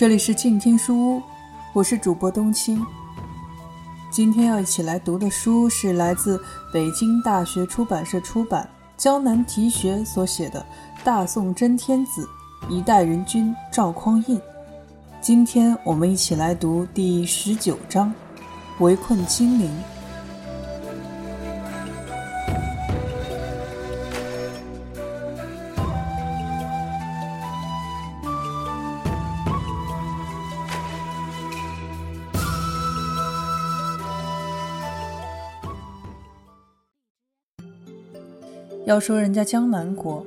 这里是静听书屋，我是主播冬青。今天要一起来读的书是来自北京大学出版社出版、江南题学所写的《大宋真天子，一代人君赵匡胤》。今天我们一起来读第十九章：围困金陵。要说人家江南国，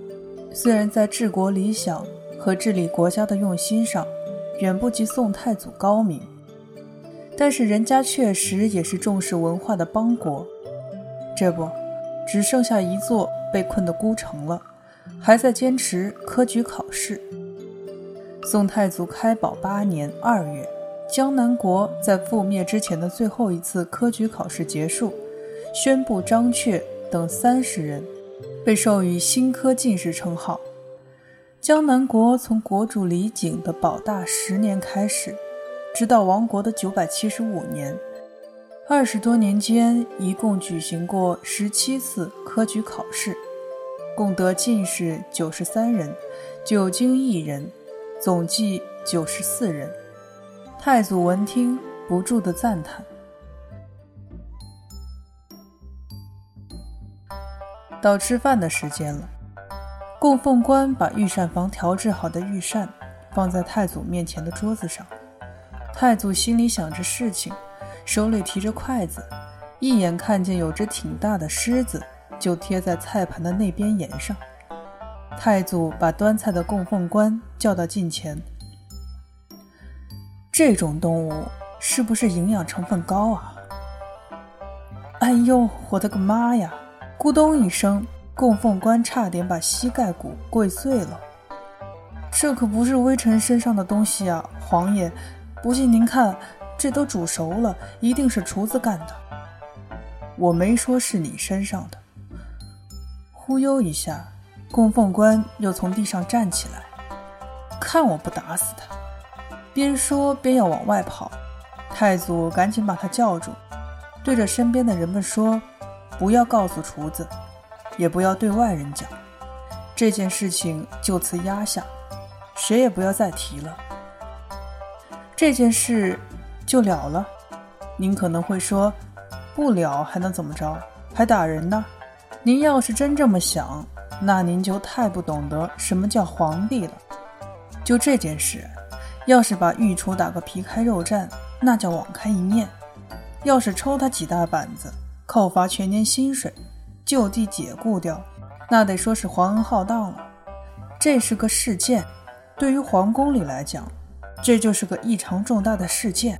虽然在治国理想和治理国家的用心上，远不及宋太祖高明，但是人家确实也是重视文化的邦国。这不，只剩下一座被困的孤城了，还在坚持科举考试。宋太祖开宝八年二月，江南国在覆灭之前的最后一次科举考试结束，宣布张阙等三十人。被授予新科进士称号。江南国从国主李璟的保大十年开始，直到亡国的九百七十五年，二十多年间，一共举行过十七次科举考试，共得进士九十三人，九经一人，总计九十四人。太祖闻听，不住的赞叹。到吃饭的时间了，供奉官把御膳房调制好的御膳放在太祖面前的桌子上。太祖心里想着事情，手里提着筷子，一眼看见有只挺大的狮子，就贴在菜盘的那边沿上。太祖把端菜的供奉官叫到近前：“这种动物是不是营养成分高啊？”哎呦，我的个妈呀！咕咚一声，供奉官差点把膝盖骨跪碎了。这可不是微臣身上的东西啊，皇爷！不信您看，这都煮熟了，一定是厨子干的。我没说是你身上的。忽悠一下，供奉官又从地上站起来，看我不打死他！边说边要往外跑。太祖赶紧把他叫住，对着身边的人们说。不要告诉厨子，也不要对外人讲，这件事情就此压下，谁也不要再提了。这件事就了了。您可能会说，不了还能怎么着？还打人呢？您要是真这么想，那您就太不懂得什么叫皇帝了。就这件事，要是把御厨打个皮开肉绽，那叫网开一面；要是抽他几大板子。扣罚全年薪水，就地解雇掉，那得说是皇恩浩荡了。这是个事件，对于皇宫里来讲，这就是个异常重大的事件。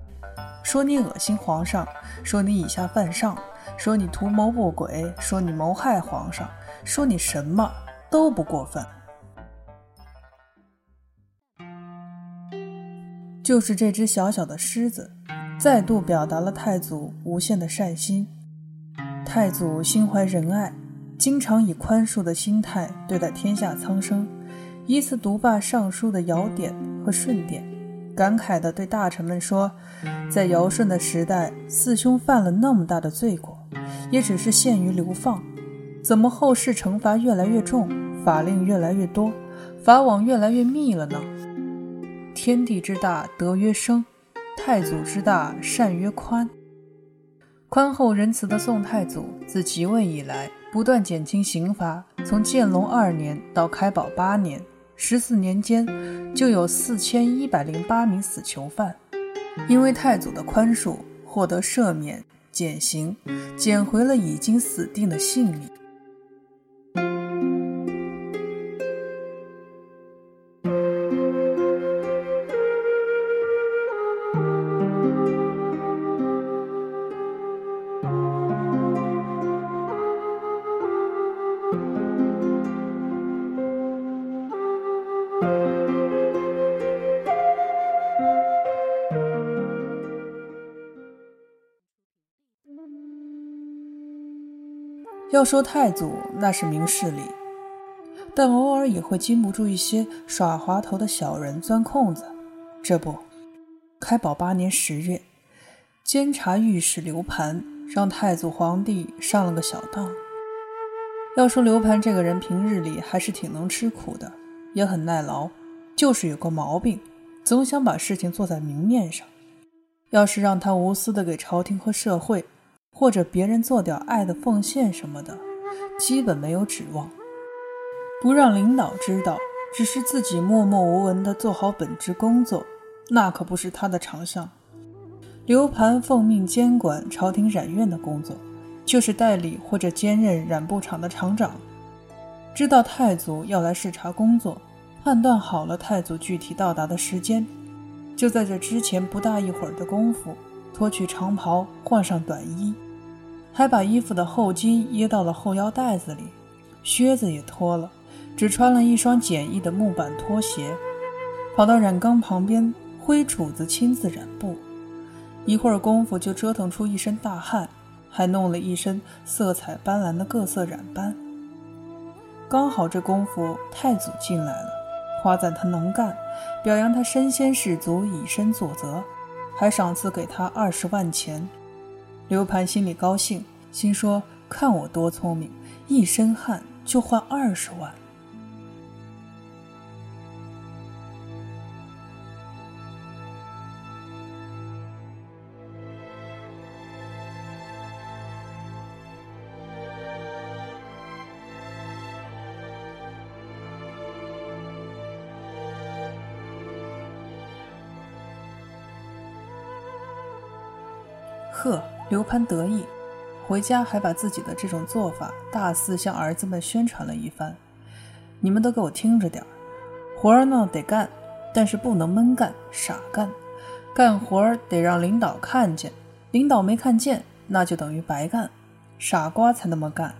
说你恶心皇上，说你以下犯上，说你图谋不轨，说你谋害皇上，说你什么都不过分。就是这只小小的狮子，再度表达了太祖无限的善心。太祖心怀仁爱，经常以宽恕的心态对待天下苍生。一次读罢尚书的尧典和舜典，感慨地对大臣们说：“在尧舜的时代，四兄犯了那么大的罪过，也只是限于流放。怎么后世惩罚越来越重，法令越来越多，法网越来越密了呢？天地之大，德曰生；太祖之大，善曰宽。”宽厚仁慈的宋太祖自即位以来，不断减轻刑罚。从建隆二年到开宝八年，十四年间就有四千一百零八名死囚犯，因为太祖的宽恕，获得赦免、减刑，捡回了已经死定的性命。要说太祖那是明事理，但偶尔也会禁不住一些耍滑头的小人钻空子。这不，开宝八年十月，监察御史刘盘让太祖皇帝上了个小当。要说刘盘这个人平日里还是挺能吃苦的，也很耐劳，就是有个毛病，总想把事情做在明面上。要是让他无私的给朝廷和社会，或者别人做点爱的奉献什么的，基本没有指望。不让领导知道，只是自己默默无闻的做好本职工作，那可不是他的长项。刘盘奉命监管朝廷染院的工作。就是代理或者兼任染布厂的厂长，知道太祖要来视察工作，判断好了太祖具体到达的时间，就在这之前不大一会儿的功夫，脱去长袍，换上短衣，还把衣服的后襟掖到了后腰带子里，靴子也脱了，只穿了一双简易的木板拖鞋，跑到染缸旁边挥杵子亲自染布，一会儿功夫就折腾出一身大汗。还弄了一身色彩斑斓的各色染斑。刚好这功夫，太祖进来了，夸赞他能干，表扬他身先士卒，以身作则，还赏赐给他二十万钱。刘盘心里高兴，心说：看我多聪明，一身汗就换二十万。呵，刘盘得意，回家还把自己的这种做法大肆向儿子们宣传了一番。你们都给我听着点儿，活儿呢得干，但是不能闷干、傻干。干活得让领导看见，领导没看见，那就等于白干。傻瓜才那么干。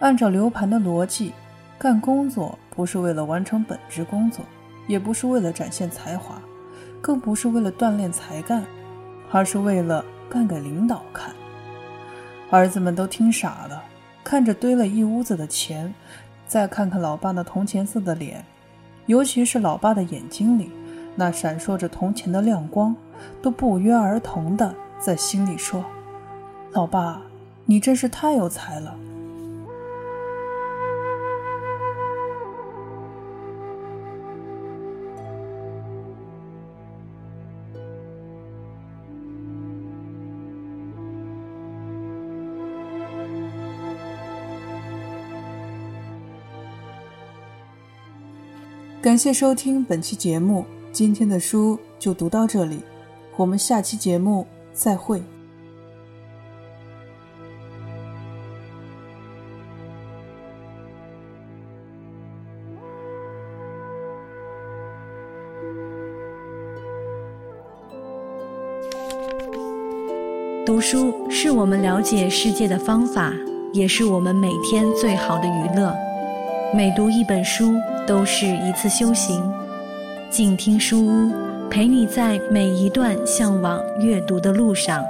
按照刘盘的逻辑，干工作不是为了完成本职工作，也不是为了展现才华，更不是为了锻炼才干。而是为了干给领导看，儿子们都听傻了，看着堆了一屋子的钱，再看看老爸那铜钱色的脸，尤其是老爸的眼睛里那闪烁着铜钱的亮光，都不约而同的在心里说：“老爸，你真是太有才了。”感谢收听本期节目，今天的书就读到这里，我们下期节目再会。读书是我们了解世界的方法，也是我们每天最好的娱乐。每读一本书。都是一次修行，静听书屋，陪你在每一段向往阅读的路上。